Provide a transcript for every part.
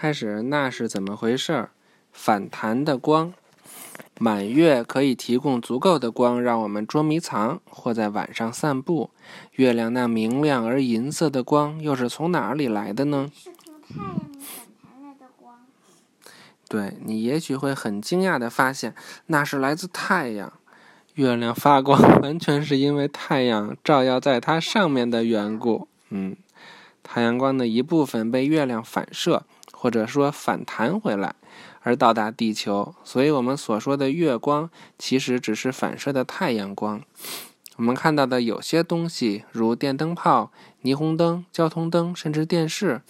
开始，那是怎么回事儿？反弹的光，满月可以提供足够的光，让我们捉迷藏或在晚上散步。月亮那明亮而银色的光，又是从哪里来的呢？是从太阳反弹来的光。对你也许会很惊讶的发现，那是来自太阳。月亮发光完全是因为太阳照耀在它上面的缘故。嗯，太阳光的一部分被月亮反射，或者说反弹回来，而到达地球。所以，我们所说的月光其实只是反射的太阳光。我们看到的有些东西，如电灯泡、霓虹灯、交通灯，甚至电视，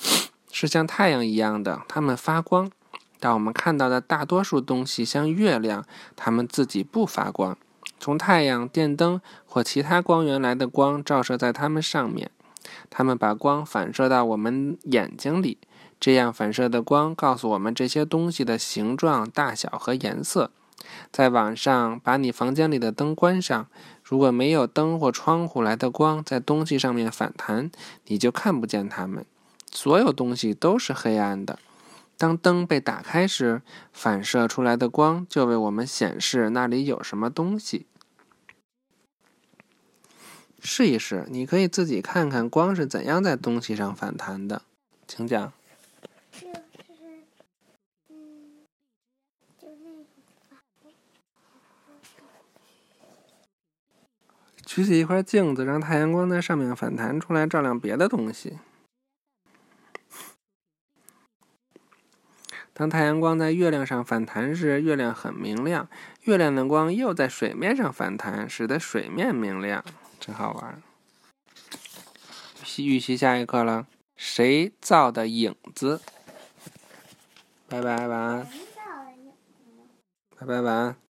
是像太阳一样的，它们发光。但我们看到的大多数东西，像月亮，它们自己不发光。从太阳、电灯或其他光源来的光照射在它们上面，它们把光反射到我们眼睛里。这样反射的光告诉我们这些东西的形状、大小和颜色。在晚上，把你房间里的灯关上。如果没有灯或窗户来的光在东西上面反弹，你就看不见它们。所有东西都是黑暗的。当灯被打开时，反射出来的光就为我们显示那里有什么东西。试一试，你可以自己看看光是怎样在东西上反弹的。请讲。就是，嗯，就那种举起一块镜子，让太阳光在上面反弹出来，照亮别的东西。当太阳光在月亮上反弹时，月亮很明亮；月亮的光又在水面上反弹，使得水面明亮，真好玩。预习下一课了，谁造的影子？拜拜，晚安。拜拜，晚安。